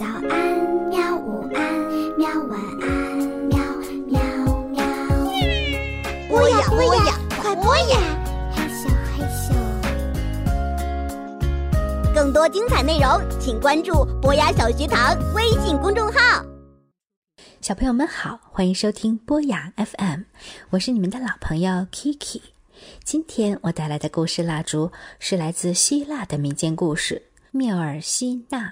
早安，喵！午安，喵！晚安，喵喵喵。播呀播呀，快播呀！嘿咻嘿咻。更多精彩内容，请关注博雅小学堂微信公众号。小朋友们好，欢迎收听博雅 FM，我是你们的老朋友 Kiki。今天我带来的故事蜡烛是来自希腊的民间故事《缪尔希娜》。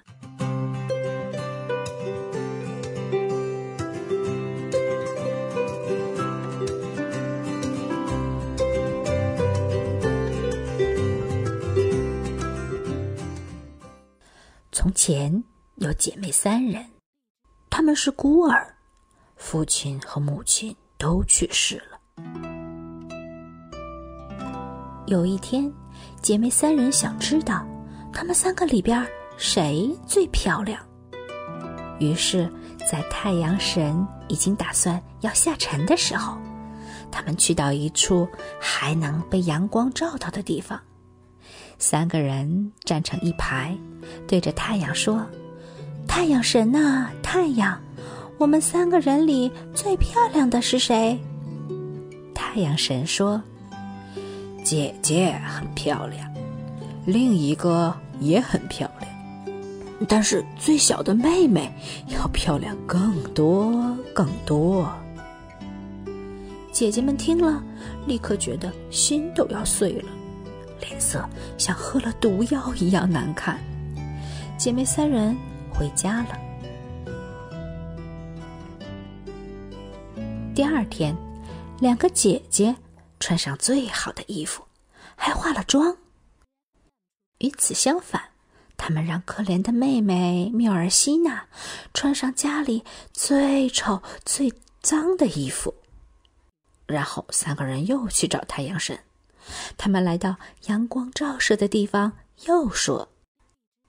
从前有姐妹三人，她们是孤儿，父亲和母亲都去世了。有一天，姐妹三人想知道，她们三个里边谁最漂亮。于是，在太阳神已经打算要下沉的时候，他们去到一处还能被阳光照到的地方。三个人站成一排，对着太阳说：“太阳神呐，太阳，我们三个人里最漂亮的是谁？”太阳神说。姐姐很漂亮，另一个也很漂亮，但是最小的妹妹要漂亮更多更多。姐姐们听了，立刻觉得心都要碎了，脸色像喝了毒药一样难看。姐妹三人回家了。第二天，两个姐姐。穿上最好的衣服，还化了妆。与此相反，他们让可怜的妹妹缪尔西娜穿上家里最丑、最脏的衣服。然后三个人又去找太阳神。他们来到阳光照射的地方，又说：“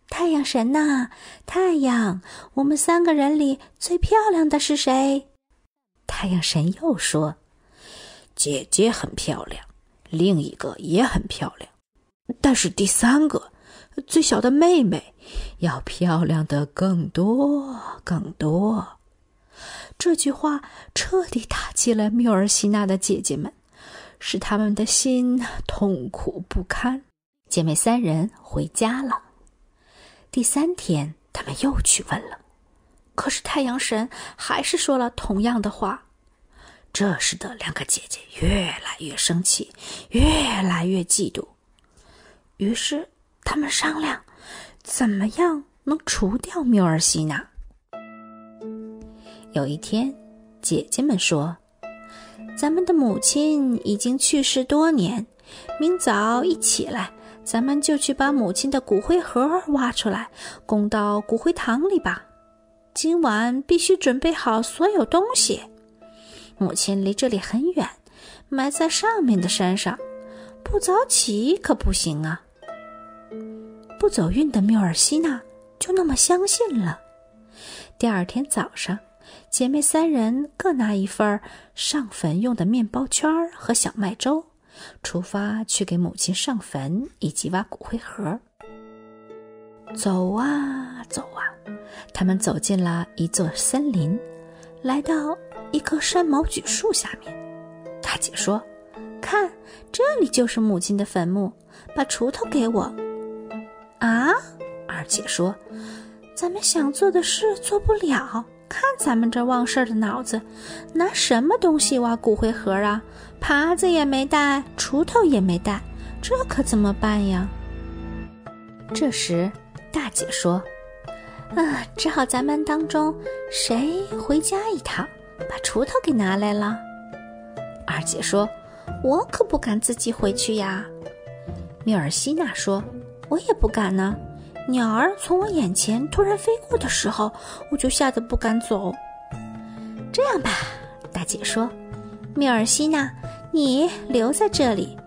太阳神呐，太阳，我们三个人里最漂亮的是谁？”太阳神又说。姐姐很漂亮，另一个也很漂亮，但是第三个，最小的妹妹，要漂亮的更多更多。这句话彻底打击了缪尔西娜的姐姐们，使他们的心痛苦不堪。姐妹三人回家了。第三天，他们又去问了，可是太阳神还是说了同样的话。这使得两个姐姐越来越生气，越来越嫉妒。于是他们商量，怎么样能除掉缪尔西娜。有一天，姐姐们说：“咱们的母亲已经去世多年，明早一起来，咱们就去把母亲的骨灰盒挖出来，供到骨灰堂里吧。今晚必须准备好所有东西。”母亲离这里很远，埋在上面的山上，不早起可不行啊。不走运的缪尔西娜就那么相信了。第二天早上，姐妹三人各拿一份上坟用的面包圈和小麦粥，出发去给母亲上坟以及挖骨灰盒。走啊走啊，他们走进了一座森林，来到。一棵山毛榉树下面，大姐说：“看，这里就是母亲的坟墓，把锄头给我。”啊，二姐说：“咱们想做的事做不了，看咱们这忘事儿的脑子，拿什么东西挖骨灰盒啊？耙子也没带，锄头也没带，这可怎么办呀？”这时，大姐说：“啊，只好咱们当中谁回家一趟。”把锄头给拿来了，二姐说：“我可不敢自己回去呀。”缪尔西娜说：“我也不敢呢。鸟儿从我眼前突然飞过的时候，我就吓得不敢走。”这样吧，大姐说：“米尔西娜，你留在这里。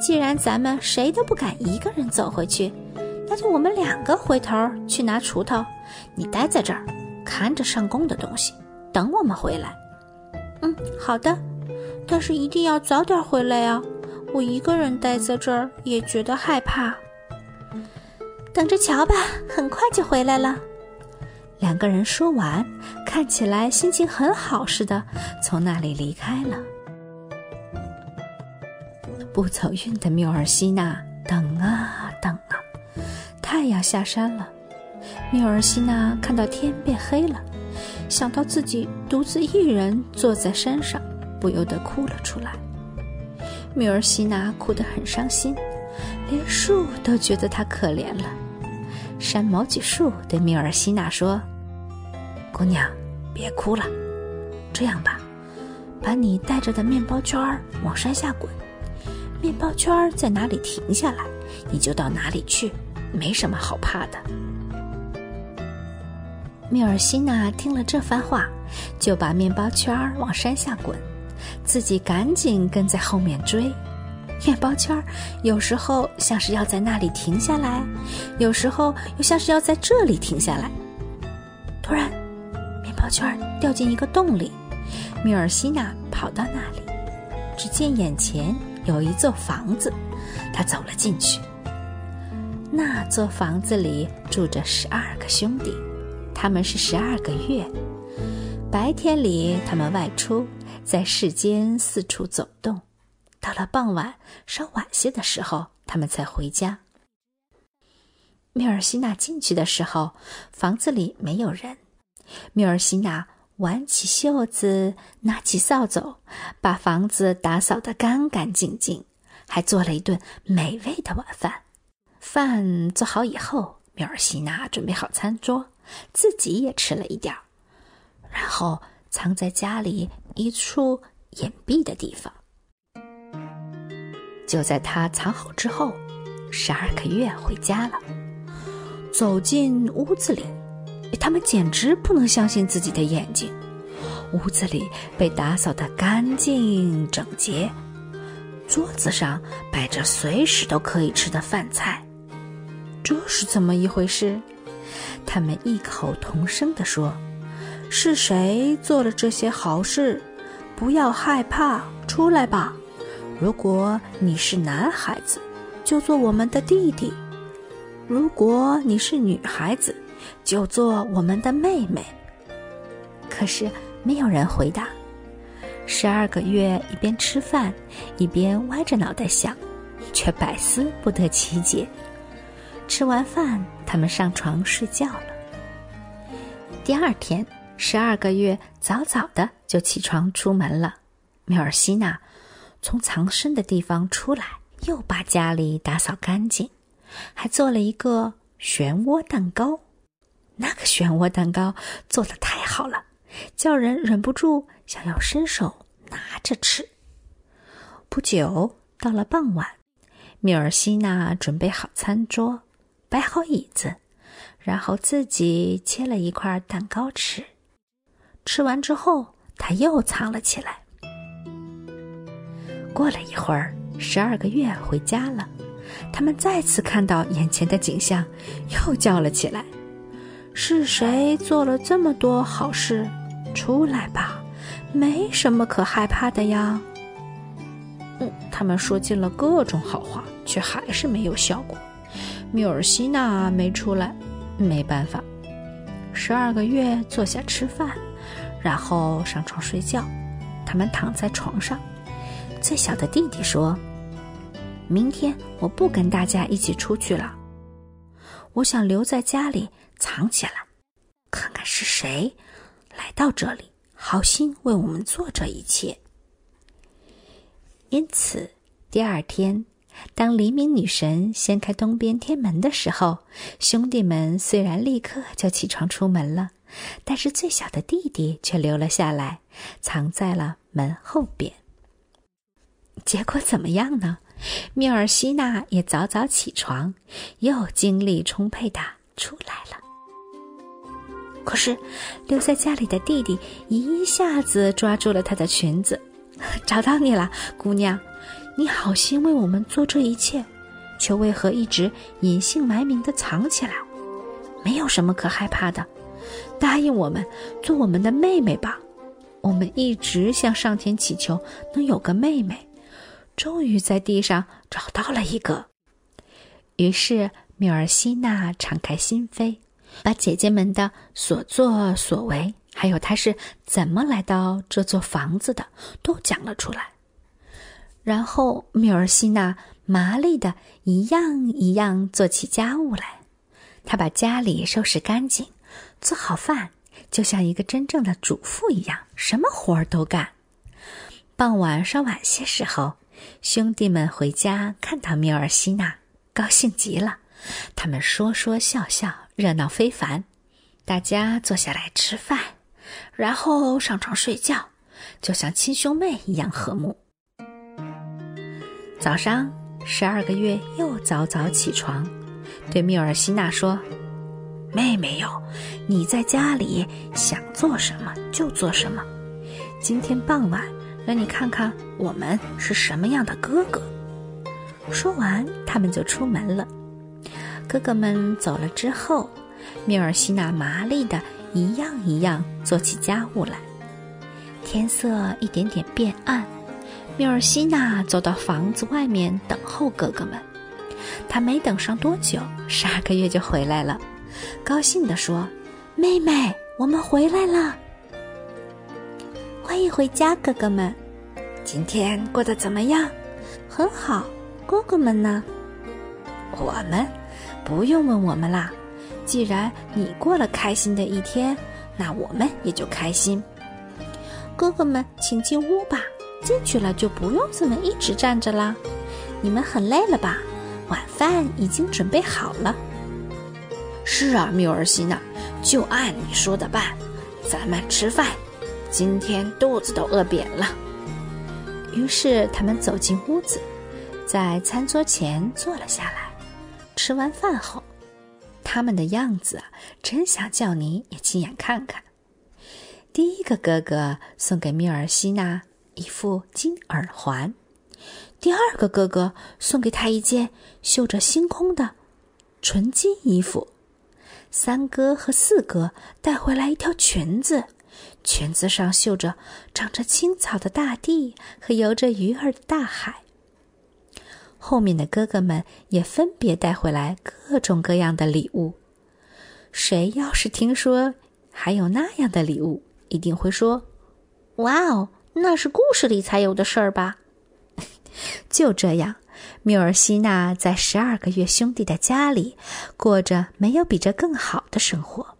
既然咱们谁都不敢一个人走回去，那就我们两个回头去拿锄头。你待在这儿，看着上工的东西，等我们回来。”嗯，好的，但是一定要早点回来呀！我一个人待在这儿也觉得害怕。等着瞧吧，很快就回来了。两个人说完，看起来心情很好似的，从那里离开了。不走运的缪尔西娜等啊等啊，太阳下山了。缪尔西娜看到天变黑了，想到自己独自一人坐在山上，不由得哭了出来。缪尔西娜哭得很伤心，连树都觉得她可怜了。山毛榉树对缪尔西娜说：“姑娘，别哭了，这样吧，把你带着的面包圈儿往山下滚。”面包圈在哪里停下来，你就到哪里去，没什么好怕的。缪尔西娜听了这番话，就把面包圈往山下滚，自己赶紧跟在后面追。面包圈有时候像是要在那里停下来，有时候又像是要在这里停下来。突然，面包圈掉进一个洞里，米尔西娜跑到那里，只见眼前。有一座房子，他走了进去。那座房子里住着十二个兄弟，他们是十二个月。白天里，他们外出，在世间四处走动；到了傍晚稍晚些的时候，他们才回家。缪尔西娜进去的时候，房子里没有人。缪尔西娜。挽起袖子，拿起扫帚，把房子打扫得干干净净，还做了一顿美味的晚饭。饭做好以后，缪尔西娜准备好餐桌，自己也吃了一点儿，然后藏在家里一处隐蔽的地方。就在他藏好之后，十二个月回家了，走进屋子里。他们简直不能相信自己的眼睛，屋子里被打扫得干净整洁，桌子上摆着随时都可以吃的饭菜，这是怎么一回事？他们异口同声地说：“是谁做了这些好事？不要害怕，出来吧！如果你是男孩子，就做我们的弟弟；如果你是女孩子，”就做我们的妹妹。可是没有人回答。十二个月一边吃饭，一边歪着脑袋想，却百思不得其解。吃完饭，他们上床睡觉了。第二天，十二个月早早的就起床出门了。缪尔西娜从藏身的地方出来，又把家里打扫干净，还做了一个漩涡蛋糕。那个漩涡蛋糕做的太好了，叫人忍不住想要伸手拿着吃。不久到了傍晚，米尔西娜准备好餐桌，摆好椅子，然后自己切了一块蛋糕吃。吃完之后，他又藏了起来。过了一会儿，十二个月回家了，他们再次看到眼前的景象，又叫了起来。是谁做了这么多好事？出来吧，没什么可害怕的呀。嗯，他们说尽了各种好话，却还是没有效果。缪尔西娜没出来，没办法。十二个月坐下吃饭，然后上床睡觉。他们躺在床上，最小的弟弟说：“明天我不跟大家一起出去了，我想留在家里。”藏起来，看看是谁来到这里，好心为我们做这一切。因此，第二天，当黎明女神掀开东边天门的时候，兄弟们虽然立刻就起床出门了，但是最小的弟弟却留了下来，藏在了门后边。结果怎么样呢？缪尔西娜也早早起床，又精力充沛的出来了。可是，留在家里的弟弟一下子抓住了她的裙子，找到你了，姑娘，你好心为我们做这一切，却为何一直隐姓埋名的藏起来？没有什么可害怕的，答应我们做我们的妹妹吧。我们一直向上天祈求能有个妹妹，终于在地上找到了一个。于是，缪尔西娜敞开心扉。把姐姐们的所作所为，还有她是怎么来到这座房子的，都讲了出来。然后缪尔西娜麻利的一样一样做起家务来，她把家里收拾干净，做好饭，就像一个真正的主妇一样，什么活儿都干。傍晚稍晚些时候，兄弟们回家看到缪尔西娜，高兴极了，他们说说笑笑，热闹非凡。大家坐下来吃饭，然后上床睡觉，就像亲兄妹一样和睦。早上，十二个月又早早起床，对缪尔西娜说：“妹妹哟，你在家里想做什么就做什么。今天傍晚，让你看看我们是什么样的哥哥。”说完，他们就出门了。哥哥们走了之后，缪尔西娜麻利的一样一样做起家务来。天色一点点变暗。缪尔西娜走到房子外面等候哥哥们，她没等上多久，十二个月就回来了，高兴地说：“妹妹，我们回来了，欢迎回家，哥哥们。今天过得怎么样？很好。哥哥们呢？我们不用问我们啦。既然你过了开心的一天，那我们也就开心。哥哥们，请进屋吧。”进去了就不用这么一直站着啦。你们很累了吧？晚饭已经准备好了。是啊，缪尔西娜，就按你说的办。咱们吃饭，今天肚子都饿扁了。于是他们走进屋子，在餐桌前坐了下来。吃完饭后，他们的样子，真想叫你也亲眼看看。第一个哥哥送给米尔西娜。一副金耳环，第二个哥哥送给他一件绣着星空的纯金衣服，三哥和四哥带回来一条裙子，裙子上绣着长着青草的大地和游着鱼儿的大海。后面的哥哥们也分别带回来各种各样的礼物。谁要是听说还有那样的礼物，一定会说：“哇哦！”那是故事里才有的事儿吧？就这样，缪尔西娜在十二个月兄弟的家里过着没有比这更好的生活。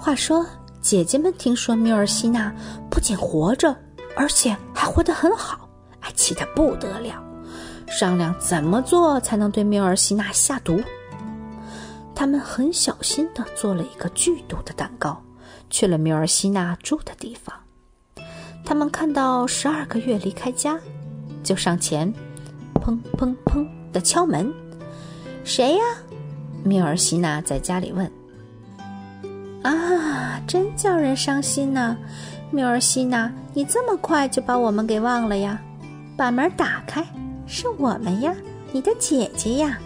话说，姐姐们听说缪尔西娜不仅活着，而且还活得很好，哎，气得不得了，商量怎么做才能对缪尔西娜下毒。他们很小心地做了一个剧毒的蛋糕。去了缪尔西娜住的地方，他们看到十二个月离开家，就上前，砰砰砰的敲门。谁呀？缪尔西娜在家里问。啊，真叫人伤心呢！缪尔西娜，你这么快就把我们给忘了呀？把门打开，是我们呀，你的姐姐呀。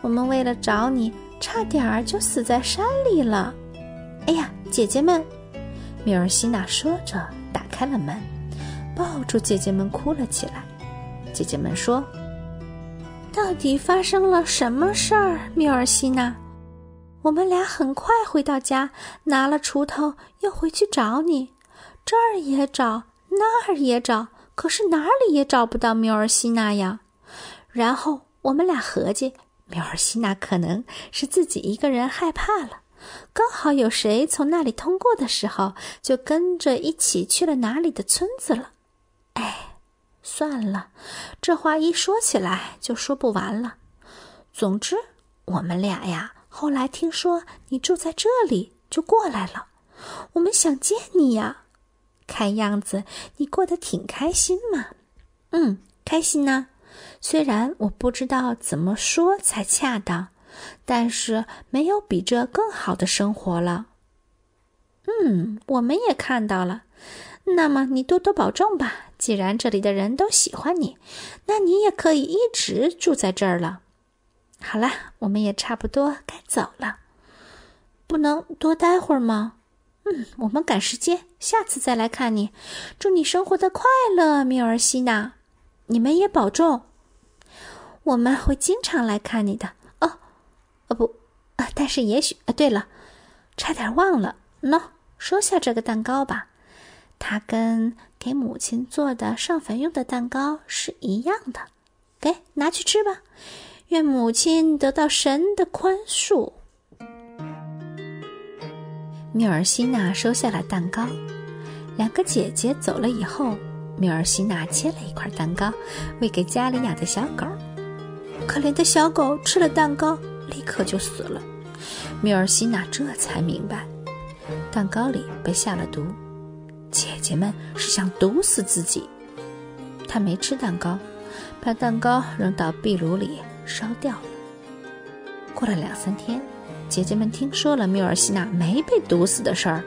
我们为了找你，差点儿就死在山里了。哎呀！姐姐们，缪尔西娜说着，打开了门，抱住姐姐们哭了起来。姐姐们说：“到底发生了什么事儿？”缪尔西娜，我们俩很快回到家，拿了锄头，又回去找你，这儿也找，那儿也找，可是哪里也找不到米尔西娜呀。然后我们俩合计，米尔西娜可能是自己一个人害怕了。刚好有谁从那里通过的时候，就跟着一起去了哪里的村子了。哎，算了，这话一说起来就说不完了。总之，我们俩呀，后来听说你住在这里，就过来了。我们想见你呀，看样子你过得挺开心嘛。嗯，开心呢。虽然我不知道怎么说才恰当。但是没有比这更好的生活了。嗯，我们也看到了。那么你多多保重吧。既然这里的人都喜欢你，那你也可以一直住在这儿了。好了，我们也差不多该走了。不能多待会儿吗？嗯，我们赶时间，下次再来看你。祝你生活的快乐，米尔西娜。你们也保重。我们会经常来看你的。哦哦不，啊，但是也许……啊，对了，差点忘了，喏，收下这个蛋糕吧，它跟给母亲做的上坟用的蛋糕是一样的，给拿去吃吧，愿母亲得到神的宽恕。缪尔西娜收下了蛋糕，两个姐姐走了以后，缪尔西娜切了一块蛋糕，喂给家里养的小狗。可怜的小狗吃了蛋糕，立刻就死了。缪尔西娜这才明白，蛋糕里被下了毒，姐姐们是想毒死自己。她没吃蛋糕，把蛋糕扔到壁炉里烧掉了。过了两三天。姐姐们听说了缪尔西娜没被毒死的事儿，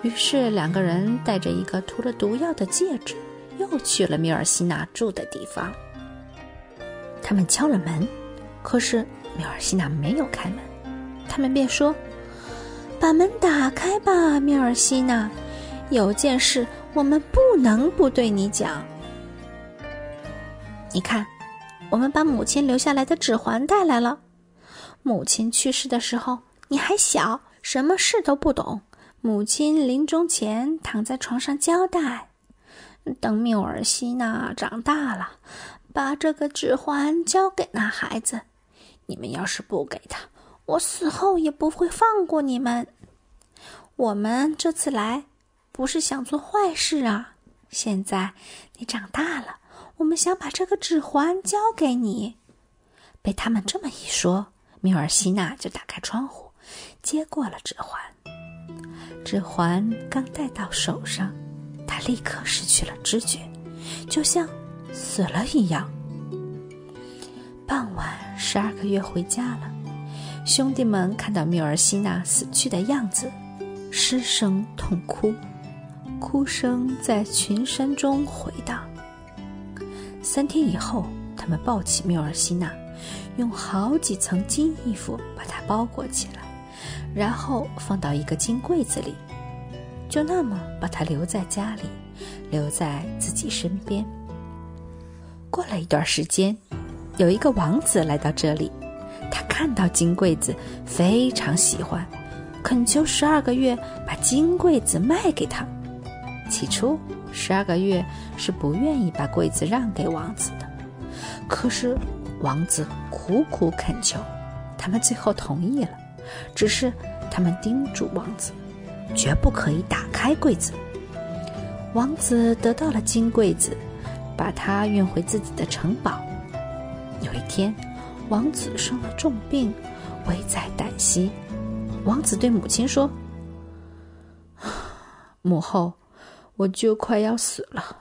于是两个人带着一个涂了毒药的戒指，又去了缪尔西娜住的地方。他们敲了门，可是缪尔西娜没有开门。他们便说：“把门打开吧，缪尔西娜，有件事我们不能不对你讲。你看，我们把母亲留下来的指环带来了。”母亲去世的时候，你还小，什么事都不懂。母亲临终前躺在床上交代：等缪尔西娜长大了，把这个指环交给那孩子。你们要是不给他，我死后也不会放过你们。我们这次来，不是想做坏事啊。现在你长大了，我们想把这个指环交给你。被他们这么一说。缪尔西娜就打开窗户，接过了指环。指环刚戴到手上，她立刻失去了知觉，就像死了一样。傍晚，十二个月回家了。兄弟们看到缪尔西娜死去的样子，失声痛哭，哭声在群山中回荡。三天以后，他们抱起缪尔西娜。用好几层金衣服把它包裹起来，然后放到一个金柜子里，就那么把她留在家里，留在自己身边。过了一段时间，有一个王子来到这里，他看到金柜子，非常喜欢，恳求十二个月把金柜子卖给他。起初，十二个月是不愿意把柜子让给王子的，可是。王子苦苦恳求，他们最后同意了。只是他们叮嘱王子，绝不可以打开柜子。王子得到了金柜子，把它运回自己的城堡。有一天，王子生了重病，危在旦夕。王子对母亲说：“ 母后，我就快要死了。”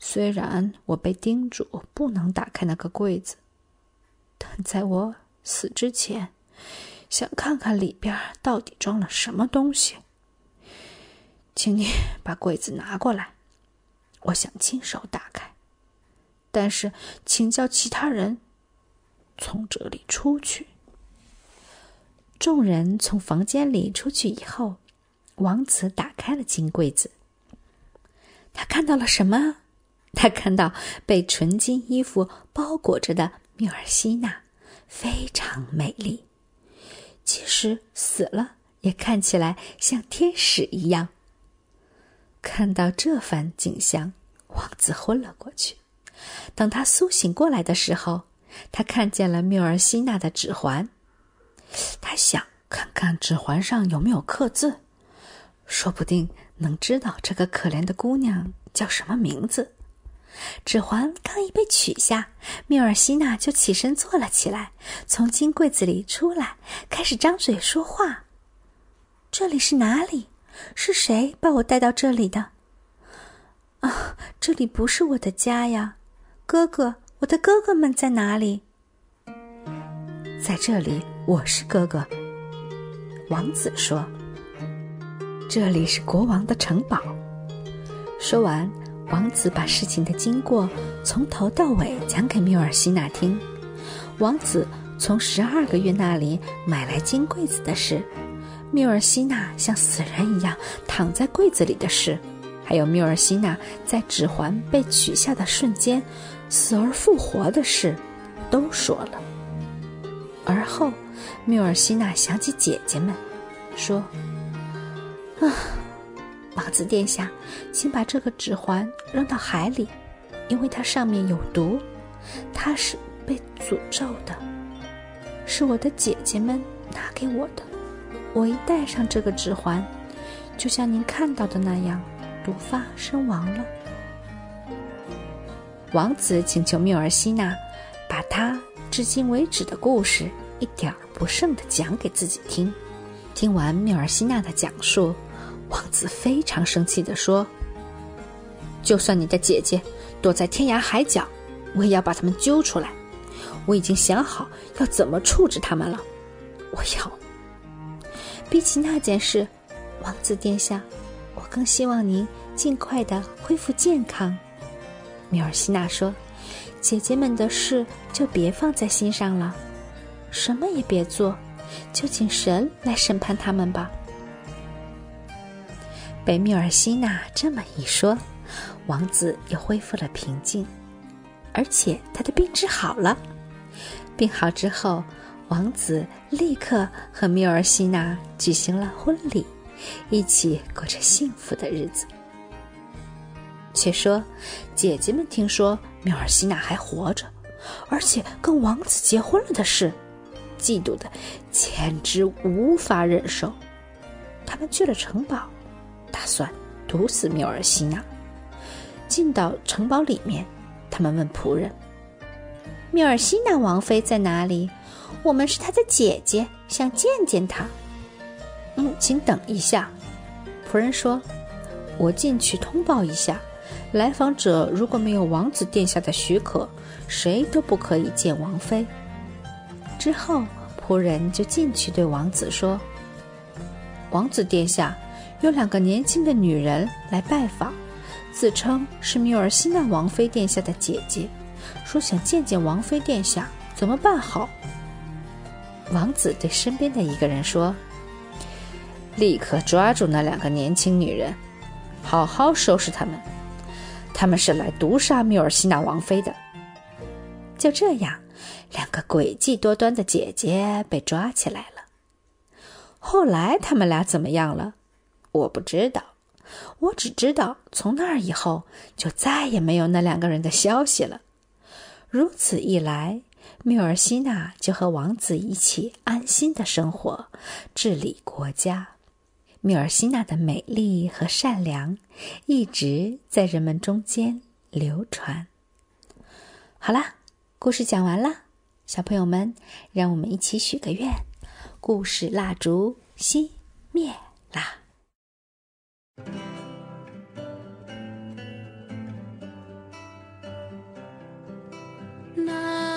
虽然我被叮嘱不能打开那个柜子，但在我死之前，想看看里边到底装了什么东西。请你把柜子拿过来，我想亲手打开。但是，请叫其他人从这里出去。众人从房间里出去以后，王子打开了金柜子。他看到了什么？他看到被纯金衣服包裹着的缪尔西娜，非常美丽，即使死了也看起来像天使一样。看到这番景象，王子昏了过去。等他苏醒过来的时候，他看见了缪尔西娜的指环。他想看看指环上有没有刻字，说不定能知道这个可怜的姑娘叫什么名字。指环刚一被取下，缪尔西娜就起身坐了起来，从金柜子里出来，开始张嘴说话：“这里是哪里？是谁把我带到这里的？啊，这里不是我的家呀！哥哥，我的哥哥们在哪里？在这里，我是哥哥。”王子说：“这里是国王的城堡。”说完。王子把事情的经过从头到尾讲给缪尔西娜听。王子从十二个月那里买来金柜子的事，缪尔西娜像死人一样躺在柜子里的事，还有缪尔西娜在指环被取下的瞬间死而复活的事，都说了。而后，缪尔西娜想起姐姐们，说：“啊，王子殿下，请把这个指环扔到海里，因为它上面有毒，它是被诅咒的。是我的姐姐们拿给我的。我一戴上这个指环，就像您看到的那样，毒发身亡了。”王子请求缪尔西娜把他至今为止的故事一点儿不剩的讲给自己听。听完缪尔西娜的讲述，王子非常生气地说：“就算你的姐姐躲在天涯海角，我也要把他们揪出来。我已经想好要怎么处置他们了。我要……比起那件事，王子殿下，我更希望您尽快的恢复健康。”米尔西娜说：“姐姐们的事就别放在心上了，什么也别做，就请神来审判他们吧。”被米尔西娜这么一说，王子又恢复了平静，而且他的病治好了。病好之后，王子立刻和米尔西娜举行了婚礼，一起过着幸福的日子。且说，姐姐们听说缪尔西娜还活着，而且跟王子结婚了的事，嫉妒的简直无法忍受。他们去了城堡，打算毒死缪尔西娜。进到城堡里面，他们问仆人：“缪尔西娜王妃在哪里？我们是她的姐姐，想见见她。”“嗯，请等一下。”仆人说：“我进去通报一下。”来访者如果没有王子殿下的许可，谁都不可以见王妃。之后，仆人就进去对王子说：“王子殿下，有两个年轻的女人来拜访，自称是缪尔西娜王妃殿下的姐姐，说想见见王妃殿下，怎么办好？”王子对身边的一个人说：“立刻抓住那两个年轻女人，好好收拾她们。”他们是来毒杀缪尔西娜王妃的。就这样，两个诡计多端的姐姐被抓起来了。后来他们俩怎么样了？我不知道。我只知道，从那儿以后就再也没有那两个人的消息了。如此一来，缪尔西娜就和王子一起安心的生活，治理国家。缪尔西娜的美丽和善良一直在人们中间流传。好啦，故事讲完了，小朋友们，让我们一起许个愿：故事蜡烛熄灭啦！Filha